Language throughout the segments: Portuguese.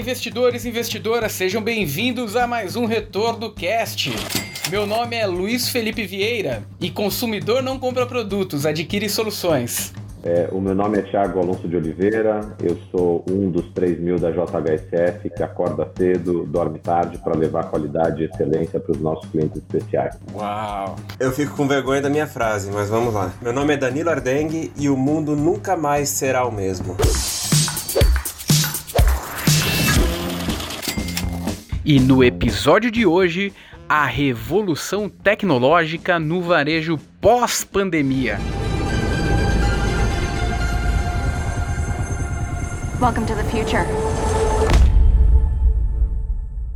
investidores e investidoras, sejam bem-vindos a mais um Retorno Cast. Meu nome é Luiz Felipe Vieira e consumidor não compra produtos, adquire soluções. É, o meu nome é Thiago Alonso de Oliveira, eu sou um dos 3 mil da JHSF que acorda cedo, dorme tarde para levar qualidade e excelência para os nossos clientes especiais. Uau! Eu fico com vergonha da minha frase, mas vamos lá. Meu nome é Danilo Ardengue e o mundo nunca mais será o mesmo. E no episódio de hoje, a revolução tecnológica no varejo pós-pandemia. Welcome to the future.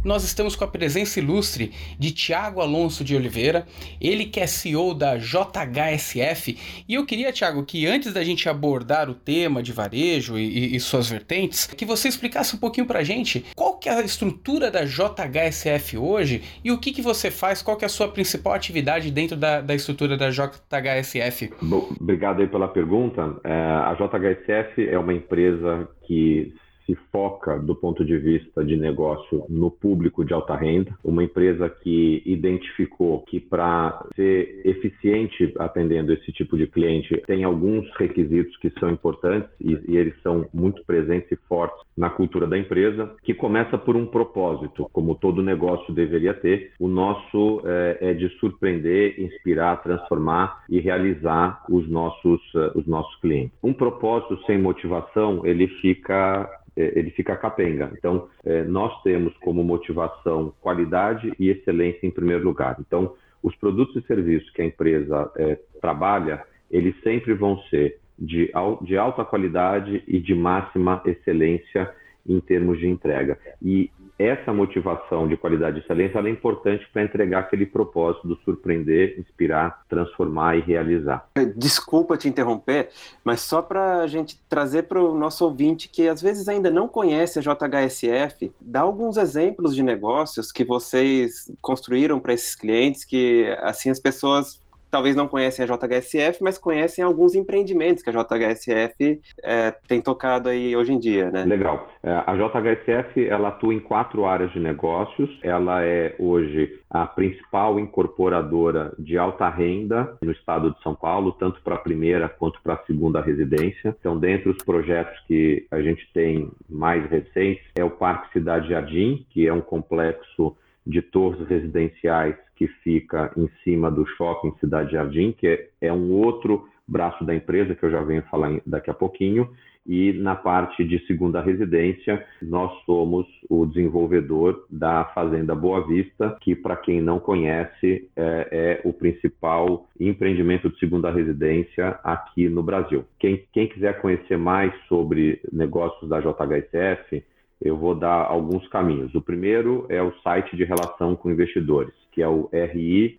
Nós estamos com a presença ilustre de Tiago Alonso de Oliveira, ele que é CEO da JHSF. E eu queria, Tiago, que antes da gente abordar o tema de varejo e, e, suas vertentes, que você explicasse um pouquinho pra gente qual que é a estrutura da JHSF hoje e o que, que você faz, qual que é a sua principal atividade dentro da, da estrutura da JHSF. Bom, obrigado aí pela pergunta. É, a JHSF é uma empresa que se foca do ponto de vista de negócio no público de alta renda, uma empresa que identificou que para ser eficiente atendendo esse tipo de cliente tem alguns requisitos que são importantes e, e eles são muito presentes e fortes na cultura da empresa, que começa por um propósito, como todo negócio deveria ter. O nosso é, é de surpreender, inspirar, transformar e realizar os nossos, uh, os nossos clientes. Um propósito sem motivação, ele fica ele fica capenga. Então, é, nós temos como motivação qualidade e excelência em primeiro lugar. Então, os produtos e serviços que a empresa é, trabalha, eles sempre vão ser de, de alta qualidade e de máxima excelência em termos de entrega. E essa motivação de qualidade e excelência é importante para entregar aquele propósito do surpreender, inspirar, transformar e realizar. Desculpa te interromper, mas só para a gente trazer para o nosso ouvinte que às vezes ainda não conhece a JHSF, dá alguns exemplos de negócios que vocês construíram para esses clientes que assim as pessoas talvez não conhecem a JHSF, mas conhecem alguns empreendimentos que a JHSF é, tem tocado aí hoje em dia, né? Legal. É, a JHSF, ela atua em quatro áreas de negócios. Ela é hoje a principal incorporadora de alta renda no estado de São Paulo, tanto para a primeira quanto para a segunda residência. Então, dentre os projetos que a gente tem mais recentes, é o Parque Cidade Jardim, que é um complexo de torres residenciais que fica em cima do shopping Cidade Jardim, que é, é um outro braço da empresa que eu já venho falar daqui a pouquinho. E na parte de segunda residência, nós somos o desenvolvedor da Fazenda Boa Vista, que, para quem não conhece, é, é, o principal empreendimento de segunda residência aqui no Brasil. Quem, quem quiser conhecer mais sobre negócios da JHSF, eu vou dar alguns caminhos. O primeiro é o site de relação com investidores, que é o ri.jhsf.com.br.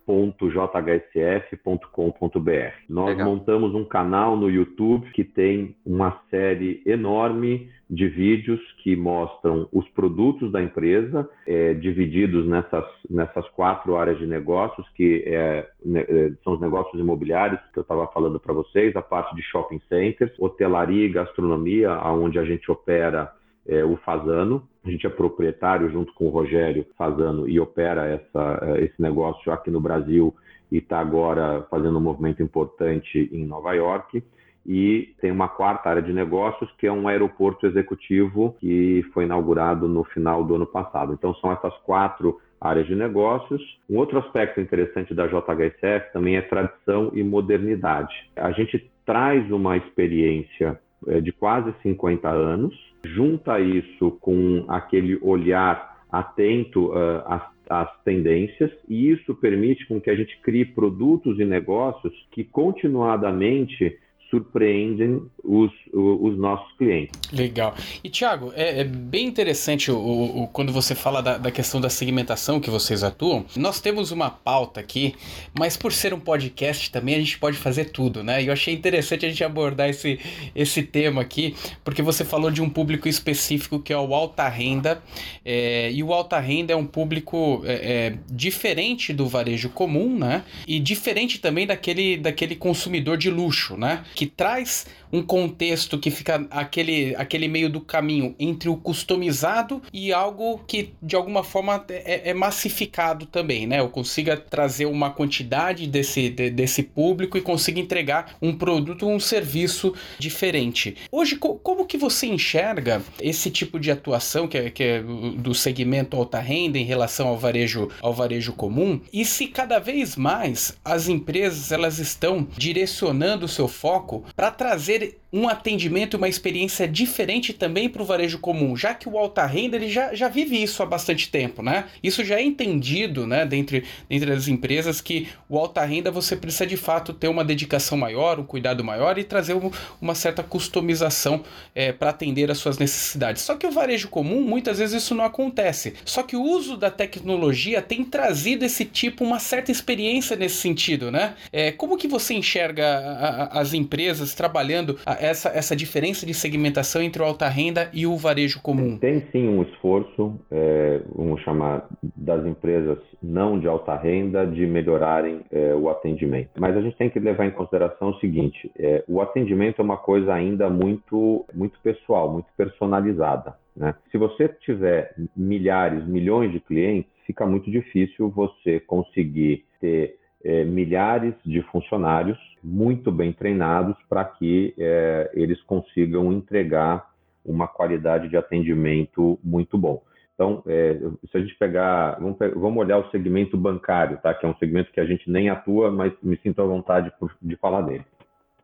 Nós Legal. montamos um canal no YouTube que tem uma série enorme de vídeos que mostram os produtos da empresa, é, divididos nessas, nessas quatro áreas de negócios, que é, né, é, são os negócios imobiliários que eu estava falando para vocês, a parte de shopping centers, hotelaria e gastronomia, onde a gente opera é, o Fazano. A gente é proprietário junto com o Rogério Fazano e opera essa, é, esse negócio aqui no Brasil e está agora fazendo um movimento importante em Nova York. E tem uma quarta área de negócios, que é um aeroporto executivo que foi inaugurado no final do ano passado. Então, são essas quatro áreas de negócios. Um outro aspecto interessante da JHSF também é tradição e modernidade. A gente traz uma experiência é, de quase 50 anos, junta isso com aquele olhar atento uh, às, às, tendências, e isso permite com que a gente crie produtos e negócios que continuadamente surpreendem os, os, nossos clientes. Legal. E Tiago, é, é, bem interessante o, o, quando você fala da, da, questão da segmentação que vocês atuam. Nós temos uma pauta aqui, mas por ser um podcast também a gente pode fazer tudo, né? E eu achei interessante a gente abordar esse, esse tema aqui, porque você falou de um público específico que é o alta renda, é, e o alta renda é um público é, é diferente do varejo comum, né? E diferente também daquele, daquele consumidor de luxo, né? Que traz um contexto que fica aquele, aquele meio do caminho entre o customizado e algo que de alguma forma é, é massificado também, né? Eu consiga trazer uma quantidade desse, de, desse público e consiga entregar um produto, um serviço diferente. Hoje, co como que você enxerga esse tipo de atuação que é, que é do segmento alta renda em relação ao varejo, ao varejo comum? E se cada vez mais as empresas elas estão direcionando o seu foco para trazer did um atendimento e uma experiência diferente também para o varejo comum, já que o alta renda ele já, já vive isso há bastante tempo, né? Isso já é entendido, né, dentre, dentre as empresas que o alta renda você precisa de fato ter uma dedicação maior, um cuidado maior e trazer um, uma certa customização é, para atender às suas necessidades. Só que o varejo comum, muitas vezes isso não acontece. Só que o uso da tecnologia tem trazido esse tipo, uma certa experiência nesse sentido, né? É, como que você enxerga a, a, as empresas trabalhando essa, essa diferença de segmentação entre o alta renda e o varejo comum? Tem sim um esforço, é, vamos chamar, das empresas não de alta renda de melhorarem é, o atendimento. Mas a gente tem que levar em consideração o seguinte: é, o atendimento é uma coisa ainda muito, muito pessoal, muito personalizada. Né? Se você tiver milhares, milhões de clientes, fica muito difícil você conseguir ter é, milhares de funcionários muito bem treinados para que é, eles consigam entregar uma qualidade de atendimento muito bom. Então, é, se a gente pegar, vamos, vamos, olhar o segmento bancário, tá? que é um segmento que a gente nem atua, mas me sinto à vontade por, de falar dele.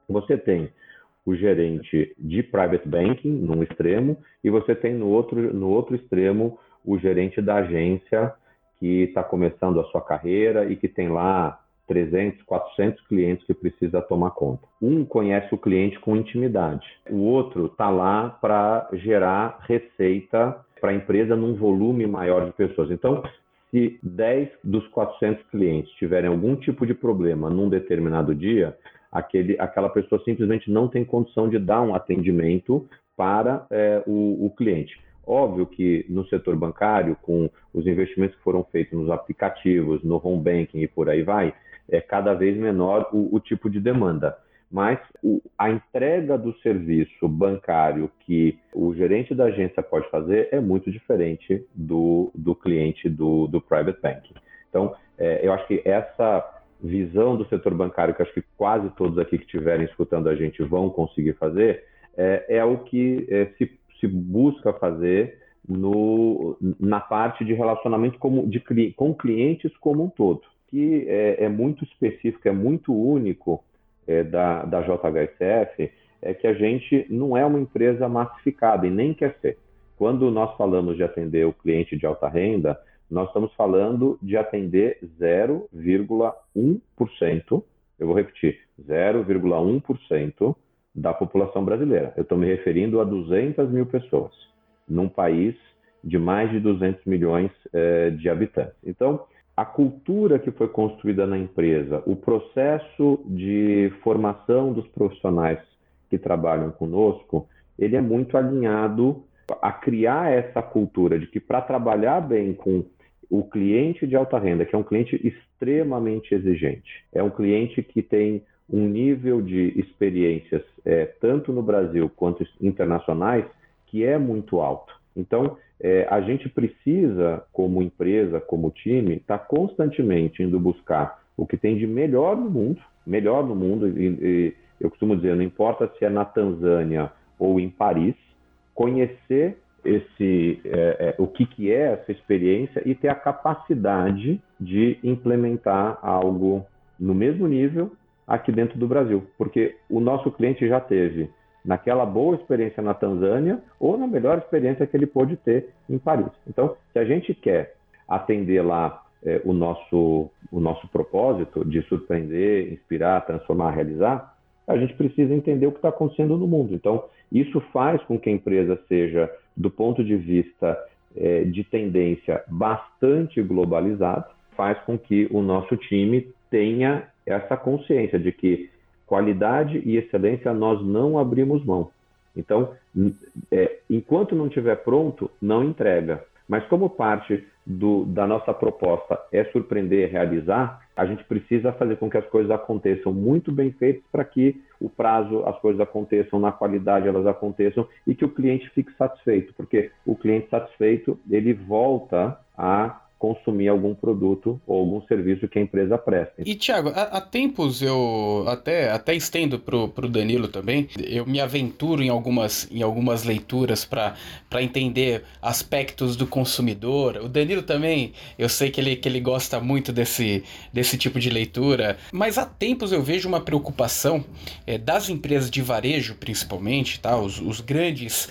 Você tem o gerente de private banking num extremo e você tem no outro, no outro extremo o gerente da agência que está começando a sua carreira e que tem lá 300, 400 clientes que precisa tomar conta. Um conhece o cliente com intimidade, o outro está lá para gerar receita para a empresa num volume maior de pessoas. Então, se 10 dos 400 clientes tiverem algum tipo de problema num determinado dia, aquele, aquela pessoa simplesmente não tem condição de dar um atendimento para é, o, o cliente. Óbvio que no setor bancário, com os investimentos que foram feitos nos aplicativos, no home banking e por aí vai, é cada vez menor o, o tipo de demanda. Mas o, a entrega do serviço bancário que o gerente da agência pode fazer é muito diferente do, do cliente do, do private banking. Então, é, eu acho que essa visão do setor bancário, que acho que quase todos aqui que estiverem escutando a gente vão conseguir fazer, é, é o que é, se, se busca fazer no, na parte de relacionamento como, de, com clientes como um todo que é, é muito específico, é muito único é, da, da JHSF, é que a gente não é uma empresa massificada e nem quer ser. Quando nós falamos de atender o cliente de alta renda, nós estamos falando de atender 0,1%, eu vou repetir, 0,1% da população brasileira. Eu estou me referindo a 200 mil pessoas, num país de mais de 200 milhões eh, de habitantes. Então, a cultura que foi construída na empresa, o processo de formação dos profissionais que trabalham conosco, ele é muito alinhado a criar essa cultura de que para trabalhar bem com o cliente de alta renda, que é um cliente extremamente exigente, é um cliente que tem um nível de experiências, é, tanto no Brasil quanto internacionais, que é muito alto. Então, é, a gente precisa, como empresa, como time, estar tá constantemente indo buscar o que tem de melhor no mundo, melhor no mundo, e, e, eu costumo dizer, não importa se é na Tanzânia ou em Paris, conhecer esse é, é, o que, que é essa experiência e ter a capacidade de implementar algo no mesmo nível aqui dentro do Brasil, porque o nosso cliente já teve naquela boa experiência na Tanzânia ou na melhor experiência que ele pôde ter em Paris. Então, se a gente quer atender lá é, o, nosso, o nosso propósito de surpreender, inspirar, transformar, realizar, a gente precisa entender o que está acontecendo no mundo. Então, isso faz com que a empresa seja, do ponto de vista é, de tendência, bastante globalizada, faz com que o nosso time tenha essa consciência de que qualidade e excelência nós não abrimos mão. Então, é, enquanto não estiver pronto, não entrega. Mas como parte do, da nossa proposta é surpreender, realizar, a gente precisa fazer com que as coisas aconteçam muito bem feitas para que o prazo, as coisas aconteçam, na qualidade elas aconteçam e que o cliente fique satisfeito, porque o cliente satisfeito ele volta a consumir algum produto ou algum serviço que a empresa presta. E, Tiago, há, tempos eu até, até estendo para o Danilo também, eu me aventuro em algumas, em algumas leituras para entender aspectos do consumidor. O Danilo também, eu sei que ele, que ele gosta muito desse, desse tipo de leitura, mas há tempos eu vejo uma preocupação é, das empresas de varejo, principalmente, tá? os, os grandes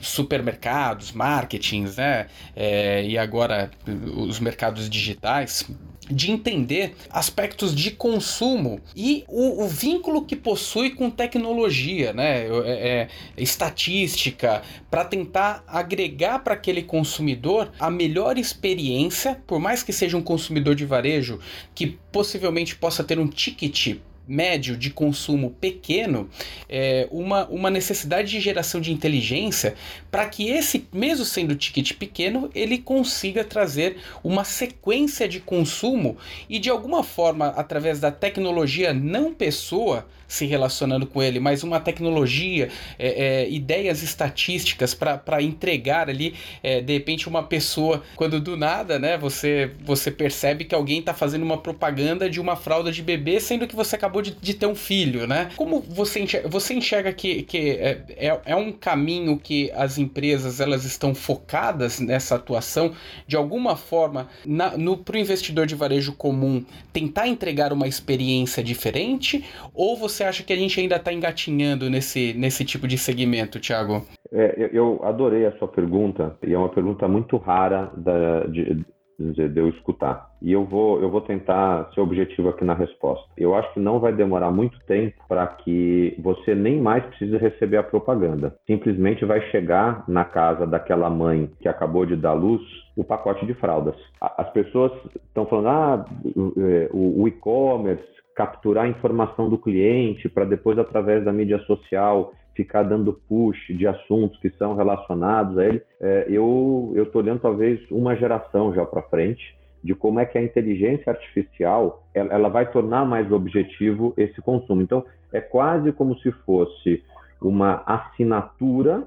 supermercados, marketings, né? É, e agora os mercados digitais, de entender aspectos de consumo e o, o, vínculo que possui com tecnologia, né? É, é, estatística, para tentar agregar para aquele consumidor a melhor experiência, por mais que seja um consumidor de varejo que possivelmente possa ter um ticket médio de consumo pequeno, é, uma, uma necessidade de geração de inteligência para que esse, mesmo sendo ticket pequeno, ele consiga trazer uma sequência de consumo e de alguma forma, através da tecnologia não pessoa se relacionando com ele, mas uma tecnologia, é, é, ideias estatísticas para entregar ali, é, de repente, uma pessoa, quando do nada, né, você, você percebe que alguém está fazendo uma propaganda de uma fralda de bebê, sendo que você acabou de, de ter um filho, né? Como você enxerga, você enxerga que, que é, é, é um caminho que as empresas elas estão focadas nessa atuação de alguma forma no para o investidor de varejo comum tentar entregar uma experiência diferente ou você acha que a gente ainda está engatinhando nesse, nesse tipo de segmento, Thiago? É, eu adorei a sua pergunta e é uma pergunta muito rara da, de, dizer, de eu escutar. E eu vou, eu vou tentar ser objetivo aqui na resposta. Eu acho que não vai demorar muito tempo para que você nem mais precise receber a propaganda. Simplesmente vai chegar na casa daquela mãe que acabou de dar luz o pacote de fraldas. As pessoas estão falando, ah, o e-commerce, capturar a informação do cliente para depois, através da mídia social, ficar dando push de assuntos que são relacionados a ele, é, eu estou olhando talvez uma geração já para frente de como é que a inteligência artificial ela, ela, vai tornar mais objetivo esse consumo. Então, é quase como se fosse uma assinatura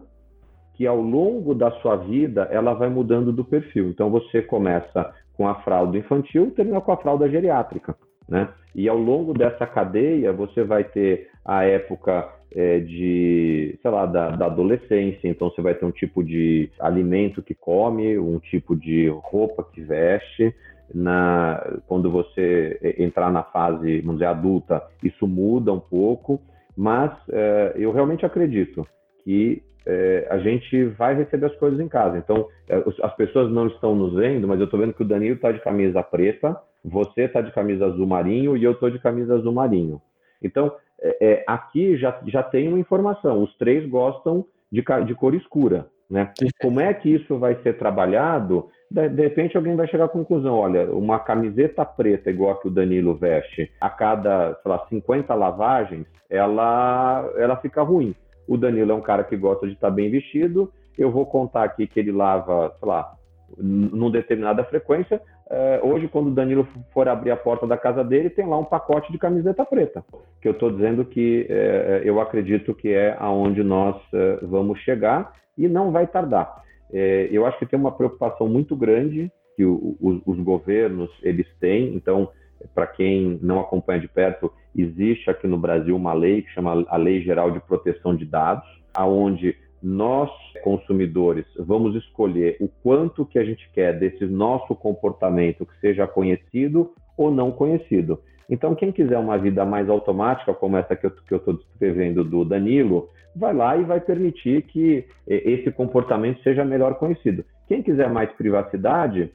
que ao longo da sua vida ela vai mudando do perfil. Então, você começa com a fralda infantil, termina com a fralda geriátrica, né? E ao longo dessa cadeia, você vai ter a época é, de, sei lá, da, da, adolescência. Então você vai ter um tipo de alimento que come, um tipo de roupa que veste. Na, quando você entrar na fase, vamos dizer, adulta, isso muda um pouco, mas é, eu realmente acredito que é, a gente vai receber as coisas em casa. Então, é, as pessoas não estão nos vendo, mas eu estou vendo que o Danilo está de camisa preta, você está de camisa azul marinho e eu estou de camisa azul marinho. Então, é, é, aqui já, já tem uma informação, os três gostam de, de cor escura. Né? Como é que isso vai ser trabalhado? De, de, repente alguém vai chegar à conclusão, olha, uma camiseta preta igual a que o Danilo veste, a cada, sei lá, 50 lavagens, ela, ela fica ruim. O Danilo é um cara que gosta de estar bem vestido, eu vou contar aqui que ele lava, sei lá, numa determinada frequência, é, hoje, quando o Danilo for abrir a porta da casa dele, tem lá um pacote de camiseta preta. Que eu estou dizendo que é, eu acredito que é aonde nós é, vamos chegar e não vai tardar. Eu acho que tem uma preocupação muito grande que o, os, os governos eles têm. Então, para quem não acompanha de perto, existe aqui no Brasil uma lei que chama a Lei Geral de Proteção de Dados, aonde nós consumidores vamos escolher o quanto que a gente quer desse nosso comportamento que seja conhecido ou não conhecido. Então, quem quiser uma vida mais automática, como essa que eu estou descrevendo do Danilo, vai lá e vai permitir que esse comportamento seja melhor conhecido. Quem quiser mais privacidade,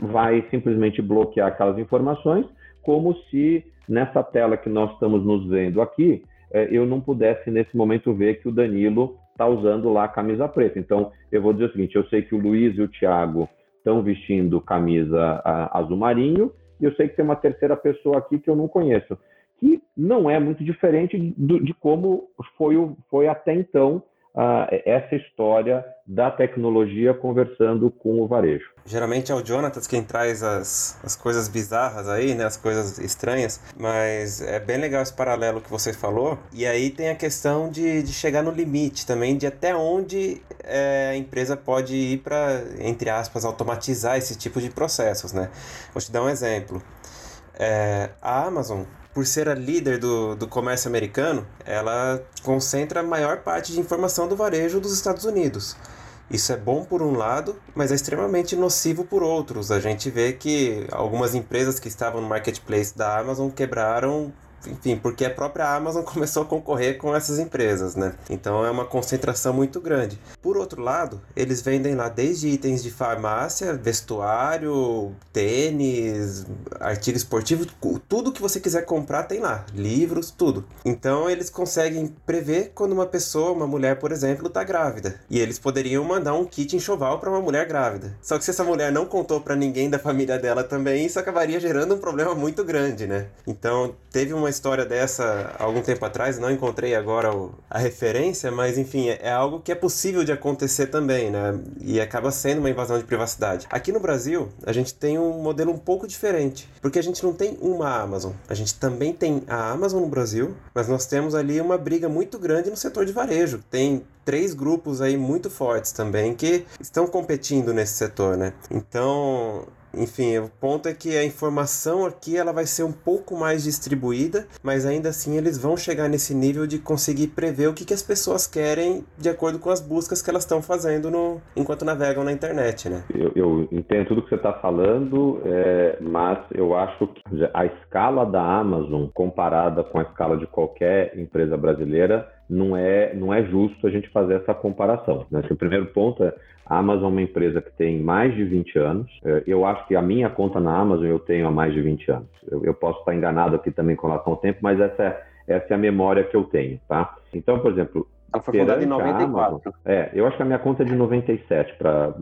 vai simplesmente bloquear aquelas informações, como se nessa tela que nós estamos nos vendo aqui, eh, eu não pudesse nesse momento ver que o Danilo está usando lá a camisa preta. Então, eu vou dizer o seguinte: eu sei que o Luiz e o Thiago estão vestindo camisa a, azul marinho, e eu sei que tem uma terceira pessoa aqui que eu não conheço, que não é muito diferente do, de como foi, o, foi até então essa história da tecnologia conversando com o varejo. Geralmente é o Jonatas quem traz as, as coisas bizarras aí, né? As coisas estranhas, mas é bem legal esse paralelo que você falou. E aí tem a questão de, de chegar no limite também, de até onde é, a empresa pode ir para, entre aspas, automatizar esse tipo de processos, né? Vou te dar um exemplo. É, a Amazon por ser a líder do, do comércio americano, ela concentra a maior parte de informação do varejo dos Estados Unidos. Isso é bom por um lado, mas é extremamente nocivo por outros. A gente vê que algumas empresas que estavam no marketplace da Amazon quebraram enfim, porque a própria Amazon começou a concorrer com essas empresas, né? Então é uma concentração muito grande. Por outro lado, eles vendem lá desde itens de farmácia, vestuário, tênis, artigo esportivo, tudo que você quiser comprar tem lá, livros, tudo. Então eles conseguem prever quando uma pessoa, uma mulher, por exemplo, está grávida. E eles poderiam mandar um kit enxoval para uma mulher grávida. Só que se essa mulher não contou para ninguém da família dela também, isso acabaria gerando um problema muito grande, né? Então teve uma história dessa algum tempo atrás, não encontrei agora o, a referência, mas enfim, é, é, algo que é possível de acontecer também, né? E acaba sendo uma invasão de privacidade. Aqui no Brasil, a gente tem um modelo um pouco diferente, porque a gente não tem uma Amazon. A gente também tem a Amazon no Brasil, mas nós temos ali uma briga muito grande no setor de varejo. Tem três grupos aí muito fortes também que estão competindo nesse setor, né? Então, enfim, o ponto é que a informação aqui ela vai ser um pouco mais distribuída, mas ainda assim eles vão chegar nesse nível de conseguir prever o que, que as pessoas querem de acordo com as buscas que elas estão fazendo no, enquanto navegam na internet, né? Eu, eu entendo tudo que você está falando, é, mas eu acho que a escala da Amazon comparada com a escala de qualquer empresa brasileira não é, não é justo a gente fazer essa comparação. Né? O primeiro ponto é a Amazon é uma empresa que tem mais de 20 anos. É, eu acho que a minha conta na Amazon eu tenho há mais de 20 anos. Eu, eu posso estar enganado aqui também com relação ao tempo, mas essa é, essa é a memória que eu tenho, tá? Então, por exemplo, ela foi fundada em 94. Amazon, é, eu acho que a minha conta é de 97, para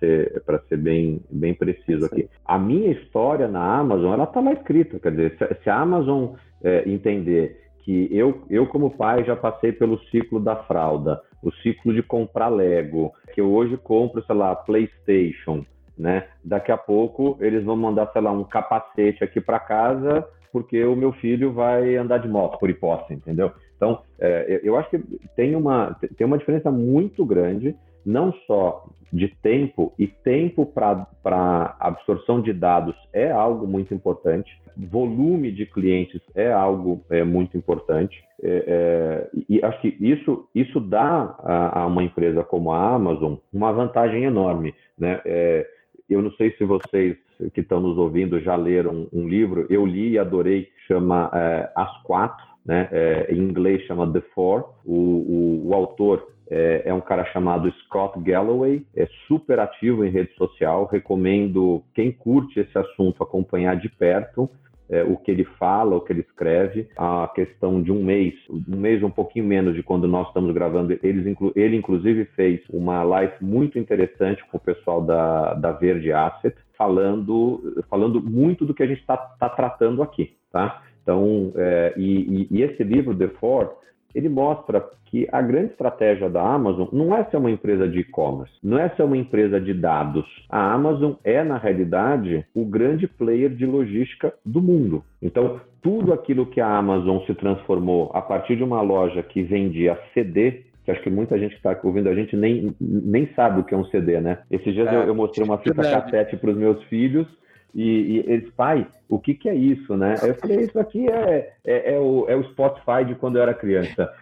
ser, ser bem, bem preciso aqui. A minha história na Amazon, ela está lá escrita. Quer dizer, se, se a Amazon é, entender que eu, eu, como pai, já passei pelo ciclo da fralda, o ciclo de comprar Lego, que eu hoje compro, sei lá, PlayStation, né? Daqui a pouco eles vão mandar, sei lá, um capacete aqui para casa, porque o meu filho vai andar de moto, por hipótese, entendeu? Então, é, eu acho que tem uma, tem uma diferença muito grande, não só de tempo, e tempo para absorção de dados é algo muito importante, volume de clientes é algo é, muito importante. É, é, e acho que isso, isso dá a, a, uma empresa como a Amazon uma vantagem enorme. Né? É, eu não sei se vocês que estão nos ouvindo já leram um livro, eu li e adorei, chama é, As Quatro, né? É, em inglês chama The Four. O, o, o autor é, é, um cara chamado Scott Galloway, é super ativo em rede social. Recomendo quem curte esse assunto acompanhar de perto. É, o que ele fala, o que ele escreve, a questão de um mês, um mês um pouquinho menos de quando nós estamos gravando, eles, ele inclusive fez uma live muito interessante com o pessoal da, da Verde Asset, falando, falando muito do que a gente está tá tratando aqui, tá? Então, é, e, e, esse livro, The Four, ele mostra que a grande estratégia da Amazon não é ser uma empresa de e-commerce, não é ser uma empresa de dados. A Amazon é, na realidade, o grande player de logística do mundo. Então, tudo aquilo que a Amazon se transformou a partir de uma loja que vendia CD, que acho que muita gente que está ouvindo a gente nem, nem sabe o que é um CD, né? Esses dias é, eu, eu, mostrei uma fita cassete para os meus filhos e, e, eles, pai, o que, que é isso, né? eu falei, isso aqui é, é, é, o, é o Spotify de quando eu era criança.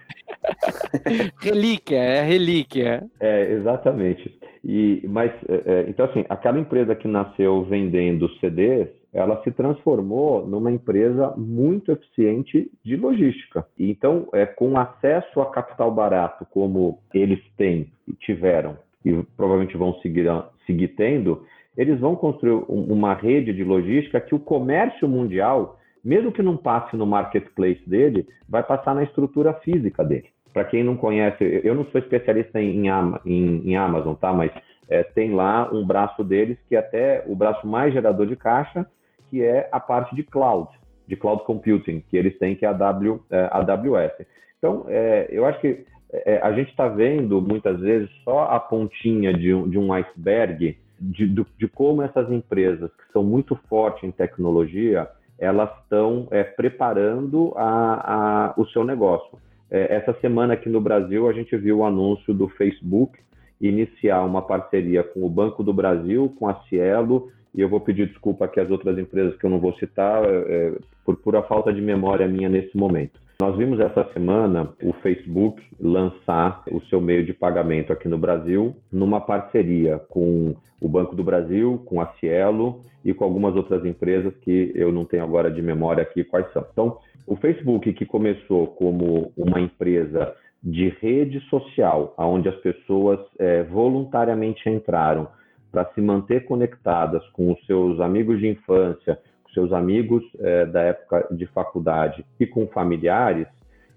relíquia, é relíquia. É, exatamente. E, mas, é, é, então, assim, aquela empresa que nasceu vendendo CDs, ela se transformou numa empresa muito eficiente de logística. Então, é, com acesso a capital barato, como eles têm e tiveram, e provavelmente vão seguir, seguir tendo, eles vão construir uma rede de logística que o comércio mundial, mesmo que não passe no marketplace dele, vai passar na estrutura física dele. Para quem não conhece, eu não sou especialista em, em, em Amazon, tá? Mas é, tem lá um braço deles que é até o braço mais gerador de caixa, que é a parte de cloud, de cloud computing, que eles têm, que é a, w, é, a AWS. Então, é, eu acho que é, a gente está vendo muitas vezes só a pontinha de um, de um iceberg de, de, como essas empresas que são muito fortes em tecnologia elas estão é, preparando a, a, o seu negócio. É, essa semana aqui no Brasil a gente viu o anúncio do Facebook iniciar uma parceria com o Banco do Brasil, com a Cielo e eu vou pedir desculpa aqui às outras empresas que eu não vou citar, é, por pura falta de memória minha nesse momento. Nós vimos essa semana o Facebook lançar o seu meio de pagamento aqui no Brasil, numa parceria com o Banco do Brasil, com a Cielo e com algumas outras empresas que eu não tenho agora de memória aqui quais são. Então, o Facebook, que começou como uma empresa de rede social, onde as pessoas é, voluntariamente entraram para se manter conectadas com os seus amigos de infância, seus amigos é, da época de faculdade e com familiares,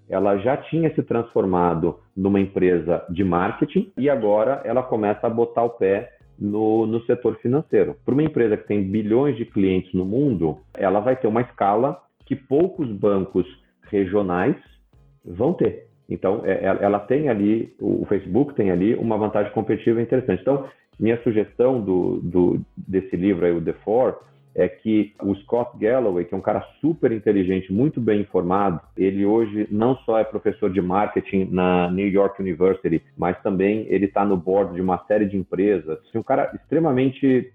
ela já tinha se transformado numa empresa de marketing e agora ela começa a botar o pé no, no setor financeiro. Para uma empresa que tem bilhões de clientes no mundo, ela vai ter uma escala que poucos bancos regionais vão ter. Então, é, ela tem ali, o Facebook tem ali uma vantagem competitiva interessante. Então, minha sugestão do, do, desse livro aí, o The Four, é que o Scott Galloway, que é um cara super inteligente, muito bem informado, ele hoje não só é professor de marketing na New York University, mas também ele está no board de uma série de empresas. É um cara extremamente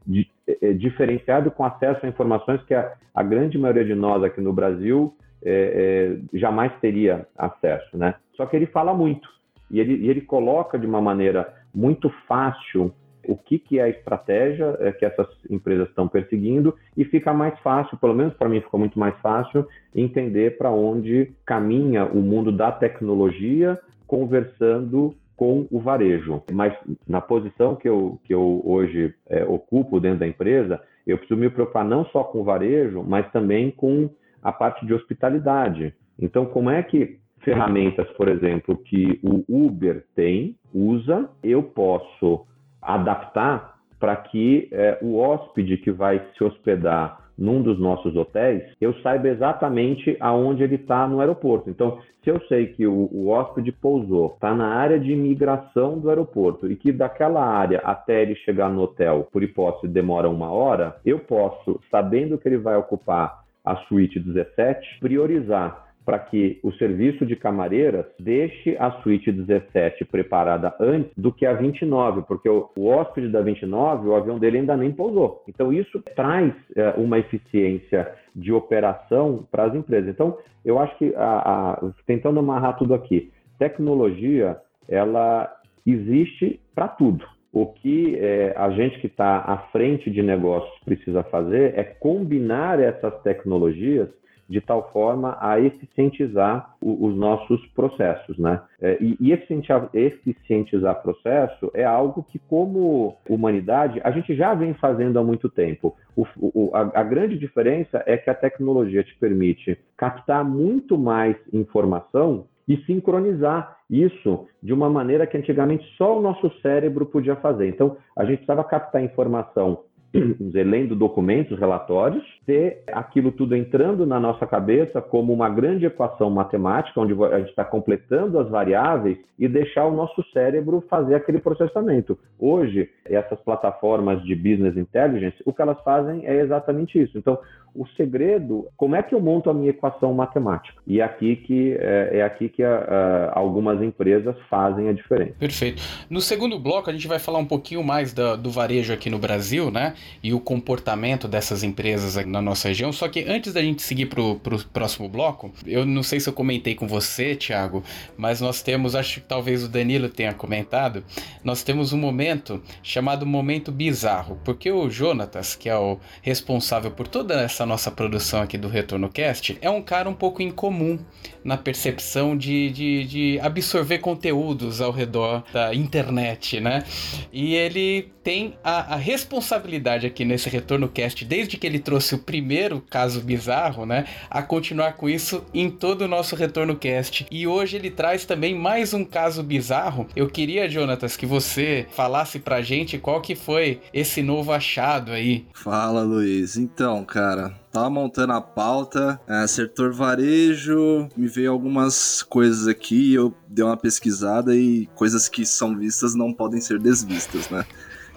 é, é, diferenciado com acesso a informações que a, a, grande maioria de nós aqui no Brasil é, é, jamais teria acesso, né? Só que ele fala muito e ele, e ele coloca de uma maneira muito fácil o que, que é a estratégia é, que essas empresas estão perseguindo e fica mais fácil, pelo menos para mim ficou muito mais fácil, entender para onde caminha o mundo da tecnologia conversando com o varejo. Mas na posição que eu, que eu hoje é, ocupo dentro da empresa, eu preciso me preocupar não só com o varejo, mas também com a parte de hospitalidade. Então, como é que ferramentas, por exemplo, que o Uber tem, usa, eu posso adaptar para que é, o hóspede que vai se hospedar num dos nossos hotéis, eu saiba exatamente aonde ele está no aeroporto. Então, se eu sei que o, o hóspede pousou, está na área de imigração do aeroporto e que daquela área até ele chegar no hotel, por hipótese, demora uma hora, eu posso, sabendo que ele vai ocupar a suíte 17, priorizar para que o serviço de camareiras deixe a suíte 17 preparada antes do que a 29, porque o, o hóspede da 29, o avião dele ainda nem pousou. Então, isso traz é, uma eficiência de operação para as empresas. Então, eu acho que, a, a, tentando amarrar tudo aqui, tecnologia, ela existe para tudo. O que é, a gente que está à frente de negócios precisa fazer é combinar essas tecnologias de tal forma a eficientizar o, os nossos processos, né? É, e, e eficientizar, eficientizar processo é algo que, como humanidade, a gente já vem fazendo há muito tempo. O, o, a, a grande diferença é que a tecnologia te permite captar muito mais informação e sincronizar isso de uma maneira que antigamente só o nosso cérebro podia fazer. Então, a gente precisava captar informação dizer, lendo documentos, relatórios, ter aquilo tudo entrando na nossa cabeça como uma grande equação matemática, onde a gente está completando as variáveis e deixar o nosso cérebro fazer aquele processamento. Hoje, essas plataformas de business intelligence, o que elas fazem é exatamente isso. Então, o segredo, como é que eu monto a minha equação matemática? E é aqui que é, é aqui que a, a, algumas empresas fazem a diferença. Perfeito. No segundo bloco a gente vai falar um pouquinho mais da, do varejo aqui no Brasil, né? E o comportamento dessas empresas aqui na nossa região. Só que antes da gente seguir para o próximo bloco, eu não sei se eu comentei com você, Thiago, mas nós temos, acho que talvez o Danilo tenha comentado, nós temos um momento chamado momento bizarro, porque o Jonatas, que é o responsável por toda essa nossa produção aqui do Retorno Cast, é um cara um pouco incomum na percepção de, de, de absorver conteúdos ao redor da internet, né? E ele tem a, a, responsabilidade aqui nesse Retorno Cast, desde que ele trouxe o primeiro caso bizarro, né? A continuar com isso em todo o nosso Retorno Cast. E hoje ele traz também mais um caso bizarro. Eu queria, Jonatas, que você falasse pra gente qual que foi esse novo achado aí. Fala, Luiz. Então, cara, tava montando a pauta, é, setor varejo, me veio algumas coisas aqui, eu dei uma pesquisada e coisas que são vistas não podem ser desvistas, né?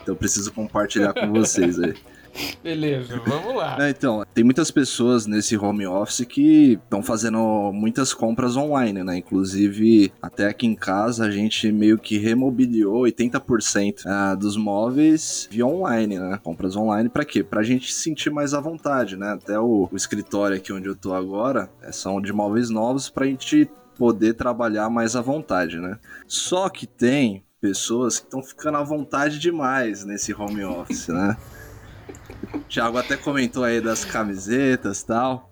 Então eu preciso compartilhar com vocês aí. Beleza, vamos lá. É, então, tem muitas pessoas nesse home office que estão fazendo muitas compras online, né? Inclusive, até aqui em casa, a gente meio que remobiliou 80% ah, dos móveis via online, né? Compras online para quê? Pra gente se sentir mais à vontade, né? Até o, o escritório aqui onde eu tô agora é, são de móveis novos pra gente poder trabalhar mais à vontade, né? Só que tem pessoas que estão ficando à vontade demais nesse home office, né? Thiago até comentou aí das camisetas tal.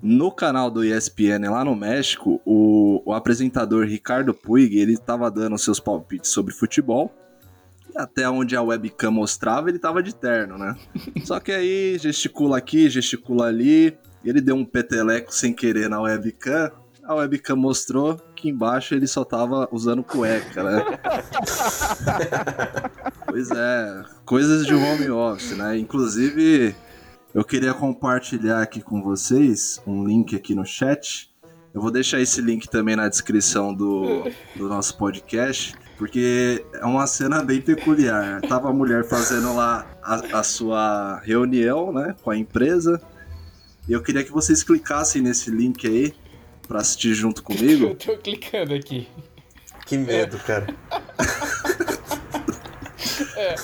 No canal do ESPN lá no México, o, o apresentador Ricardo Puig, ele estava dando seus palpites sobre futebol. E até onde a webcam mostrava, ele tava de terno, né? Só que aí gesticula aqui, gesticula ali. Ele deu um peteleco sem querer na webcam a webcam mostrou que embaixo ele só tava usando cueca, né? pois é, coisas de home office, né? Inclusive, eu queria compartilhar aqui com vocês um link aqui no chat. Eu vou deixar esse link também na descrição do, do nosso podcast, porque é uma cena bem peculiar. Tava a mulher fazendo lá a, a sua reunião, né, com a empresa. E eu queria que vocês clicassem nesse link aí pra assistir junto comigo. Eu tô clicando aqui. Que medo, cara. é.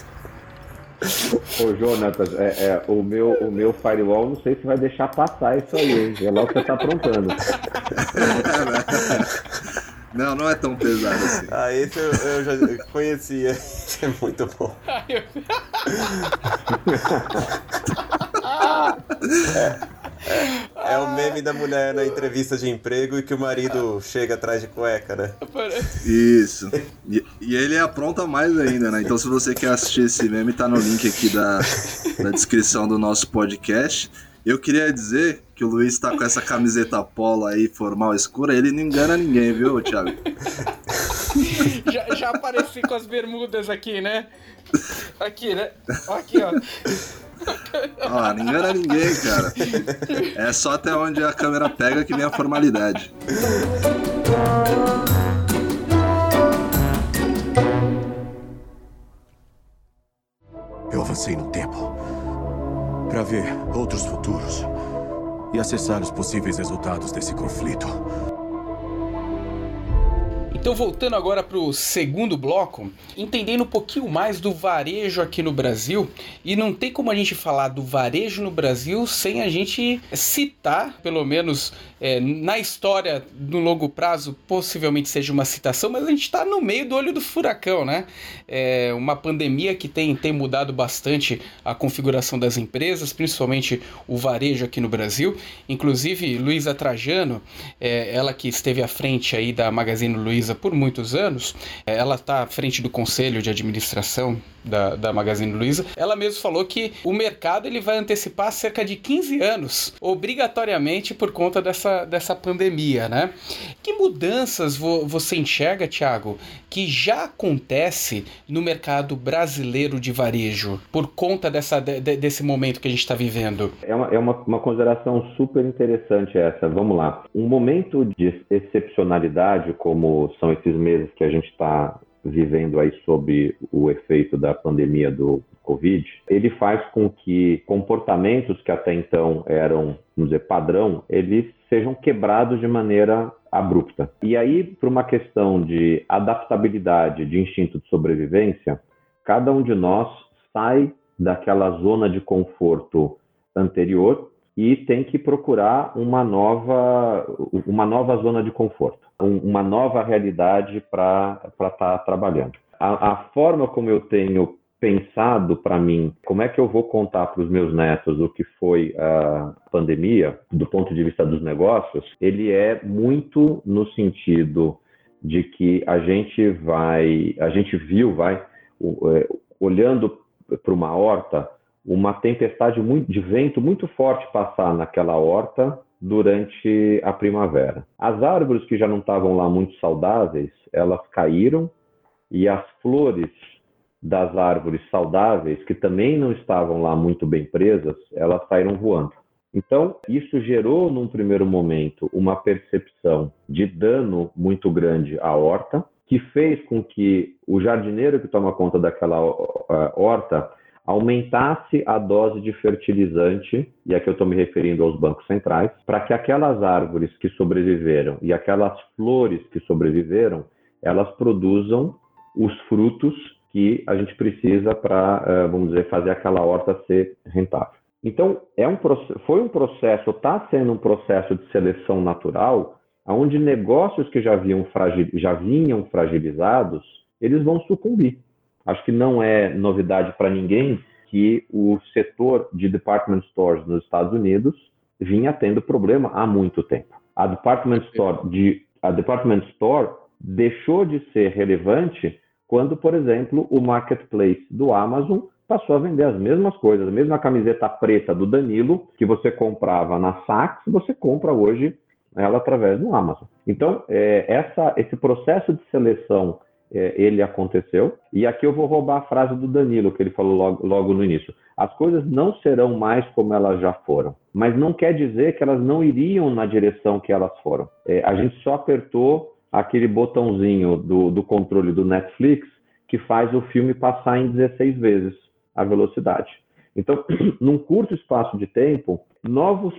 Ô, Jonatas, é, é, o, meu, o meu firewall não sei se vai deixar passar isso aí, hein? É lá que você tá aprontando. Não, não é tão pesado assim. Ah, esse eu, eu já conhecia. Esse é muito bom. é. É o meme da mulher na entrevista de emprego e que o marido chega atrás de cueca, né? Isso. E, e ele apronta mais ainda, né? Então se você quer assistir esse meme, tá no link aqui da, da descrição do nosso podcast. Eu queria dizer que o Luiz tá com essa camiseta polo aí, formal escura, ele não engana ninguém, viu, Thiago? já, já apareci com as bermudas aqui, né? Aqui, né? Aqui, ó. Ó, não engana ninguém, cara. É só até onde a câmera pega que vem a formalidade. Eu avancei no tempo para ver outros futuros e acessar os possíveis resultados desse conflito. Então, voltando agora para o segundo bloco, entendendo um pouquinho mais do varejo aqui no Brasil, e não tem como a gente falar do varejo no Brasil sem a gente citar, pelo menos é, na história no longo prazo, possivelmente seja uma citação, mas a gente está no meio do olho do furacão, né? É uma pandemia que tem, tem mudado bastante a configuração das empresas, principalmente o varejo aqui no Brasil. Inclusive, Luísa Trajano, é, ela que esteve à frente aí da Magazine Luiza por muitos anos, é, ela está à frente do conselho de administração da, da Magazine Luiza, ela mesmo falou que o mercado ele vai antecipar cerca de 15 anos, obrigatoriamente por conta dessa, dessa pandemia, né? Que mudanças vo, você enxerga, Thiago, que já acontece no mercado brasileiro de varejo por conta dessa, de, desse momento que a gente está vivendo? É, uma, é uma, uma consideração super interessante essa. Vamos lá. Um momento de excepcionalidade, como são esses meses que a gente está vivendo aí sob o efeito da pandemia do Covid, ele faz com que comportamentos que até então eram, vamos dizer, padrão, eles sejam quebrados de maneira abrupta. E aí, por uma questão de adaptabilidade, de instinto de sobrevivência, cada um de nós sai daquela zona de conforto anterior e tem que procurar uma nova, uma nova zona de conforto, uma nova realidade para estar tá trabalhando. A, a forma como eu tenho pensado para mim como é que eu vou contar para os meus netos o que foi a pandemia do ponto de vista dos negócios, ele é muito no sentido de que a gente vai, a gente viu, vai, é, olhando para uma horta, uma tempestade muito, de vento muito forte passar naquela horta durante a primavera. As árvores que já não estavam lá muito saudáveis, elas caíram e as flores das árvores saudáveis, que também não estavam lá muito bem presas, elas saíram voando. Então, isso gerou, num primeiro momento, uma percepção de dano muito grande à horta, que fez com que o jardineiro que toma conta daquela horta aumentasse a dose de fertilizante, e aqui eu estou me referindo aos bancos centrais, para que aquelas árvores que sobreviveram e aquelas flores que sobreviveram, elas produzam os frutos que a gente precisa para, eh, vamos dizer, fazer aquela horta ser rentável. Então, é um, foi um processo, está sendo um processo de seleção natural, onde negócios que já, fragil, já vinham fragilizados, eles vão sucumbir. Acho que não é novidade para ninguém que o setor de department stores nos Estados Unidos vinha tendo problema há muito tempo. A department store, de, a department store deixou de ser relevante quando, por exemplo, o marketplace do Amazon passou a vender as mesmas coisas. A mesma camiseta preta do Danilo que você comprava na Saks, você compra hoje ela através do Amazon. Então, é, essa, esse processo de seleção ele aconteceu. E aqui eu vou roubar a frase do Danilo, que ele falou logo, logo, no início. As coisas não serão mais como elas já foram, mas não quer dizer que elas não iriam na direção que elas foram. É, a gente só apertou aquele botãozinho do, do controle do Netflix que faz o filme passar em 16 vezes a velocidade. Então, num curto espaço de tempo, novos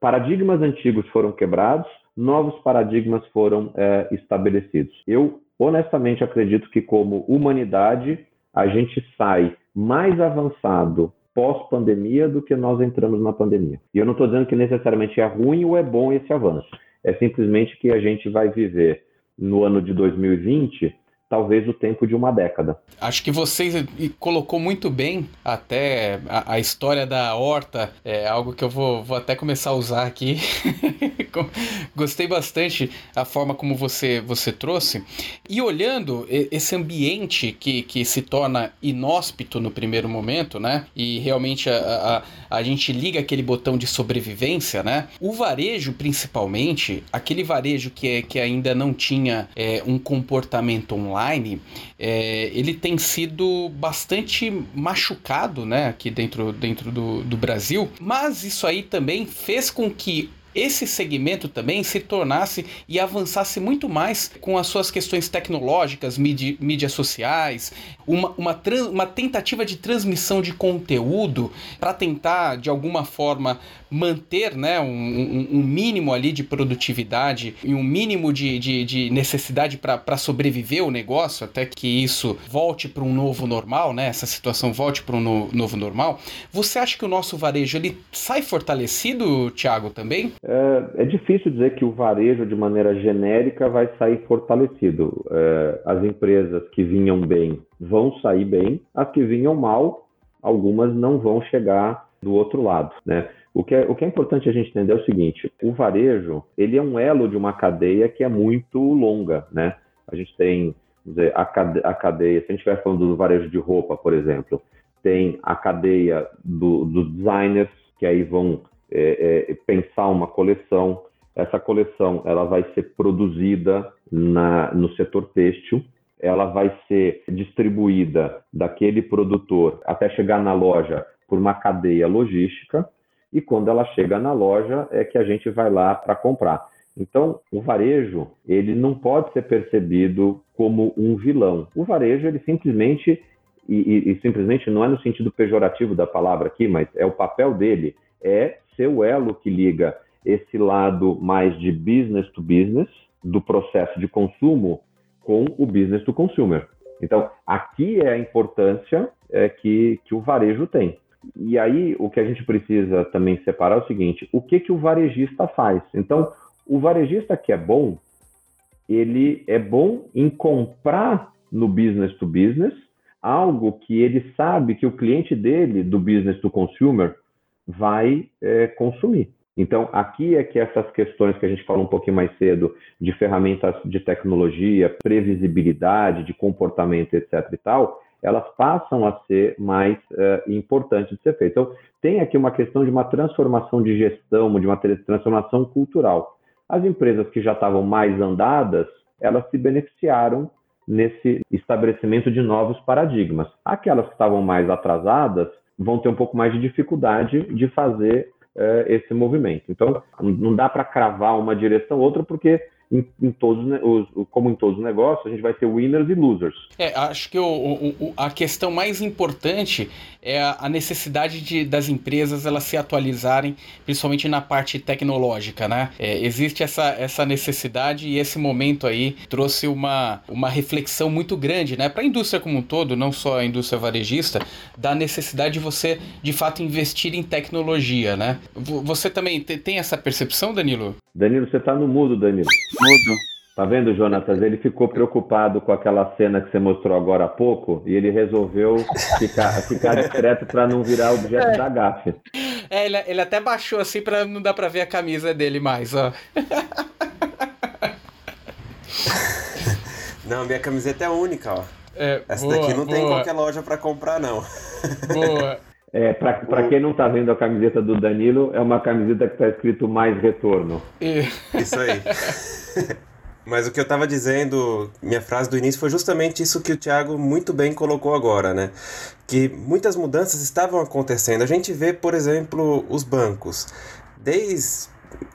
paradigmas antigos foram quebrados, novos paradigmas foram é, estabelecidos. Eu honestamente acredito que, como humanidade, a gente sai mais avançado pós-pandemia do que nós entramos na pandemia. E eu não estou dizendo que necessariamente é ruim ou é bom esse avanço. É simplesmente que a gente vai viver no ano de 2020 talvez o tempo de uma década. Acho que você colocou muito bem até a, a história da horta, é algo que eu vou, vou até começar a usar aqui. Gostei bastante a forma como você, você trouxe. E olhando esse ambiente que, que se torna inóspito no primeiro momento, né? E realmente a, a, a gente liga aquele botão de sobrevivência, né? O varejo, principalmente, aquele varejo que, é, que ainda não tinha é, um comportamento online online, é, ele tem sido bastante machucado, né, aqui dentro, dentro do, do Brasil, mas isso aí também fez com que esse segmento também se tornasse e avançasse muito mais com as suas questões tecnológicas, mídia, mídias sociais, uma, uma, trans, uma tentativa de transmissão de conteúdo para tentar, de alguma forma, manter né, um, um, um, mínimo ali de produtividade e um mínimo de, de, de necessidade para sobreviver o negócio, até que isso volte para um novo normal, né, essa situação volte para um no, novo normal. Você acha que o nosso varejo ele sai fortalecido, Thiago, também? É, é, difícil dizer que o varejo, de maneira genérica, vai sair fortalecido. É, as empresas que vinham bem vão sair bem, as que vinham mal, algumas não vão chegar do outro lado, né? O que, é, o que é importante a gente entender é o seguinte: o varejo ele é um elo de uma cadeia que é muito longa, né? A gente tem dizer, a, cadeia, a cadeia, se a gente estiver falando do varejo de roupa, por exemplo, tem a cadeia do, dos designers que aí vão é, é, pensar uma coleção. Essa coleção ela vai ser produzida na, no setor têxtil, ela vai ser distribuída daquele produtor até chegar na loja por uma cadeia logística e quando ela chega na loja é que a gente vai lá para comprar. Então, o varejo, ele não pode ser percebido como um vilão. O varejo, ele simplesmente, e, e, e simplesmente não é no sentido pejorativo da palavra aqui, mas é o papel dele, é ser o elo que liga esse lado mais de business to business, do processo de consumo, com o business to consumer. Então, aqui é a importância é, que, que o varejo tem. E aí, o que a gente precisa também separar é o seguinte: o que, que o varejista faz? Então, o varejista que é bom, ele é bom em comprar no business to business algo que ele sabe que o cliente dele, do business to consumer, vai é, consumir. Então, aqui é que essas questões que a gente falou um pouquinho mais cedo, de ferramentas de tecnologia, previsibilidade, de comportamento, etc. e tal, elas passam a ser mais uh, importantes de ser feitas. Então, tem aqui uma questão de uma transformação de gestão, de uma transformação cultural. As empresas que já estavam mais andadas, elas se beneficiaram nesse estabelecimento de novos paradigmas. Aquelas que estavam mais atrasadas vão ter um pouco mais de dificuldade de fazer uh, esse movimento. Então, não dá para cravar uma direção ou outra, porque em, em todos os, como em todos os negócios, a gente vai ter winners e losers. É, acho que o, o, a questão mais importante é a necessidade de, das empresas elas se atualizarem, principalmente na parte tecnológica, né? É, existe essa, essa necessidade e esse momento aí trouxe uma, uma reflexão muito grande, né? Para a indústria como um todo, não só a indústria varejista, da necessidade de você, de fato, investir em tecnologia, né? Você também tem essa percepção, Danilo? Danilo, você está no mudo, Danilo. Mudo. Tá vendo, Jonatas? Ele ficou preocupado com aquela cena que você mostrou agora há pouco e ele resolveu ficar, ficar discreto para não virar objeto é. da gafe. É, ele, ele até baixou assim para não dar para ver a camisa dele mais, ó. Não, minha camiseta é única, ó. É, Essa boa, daqui não boa. tem qualquer loja para comprar, não. Boa. É, para quem não está vendo a camiseta do Danilo, é uma camiseta que está escrito mais retorno. Isso aí. Mas o que eu estava dizendo, minha frase do início foi justamente isso que o Thiago muito bem colocou agora, né? Que muitas mudanças estavam acontecendo. A gente vê, por exemplo, os bancos. Desde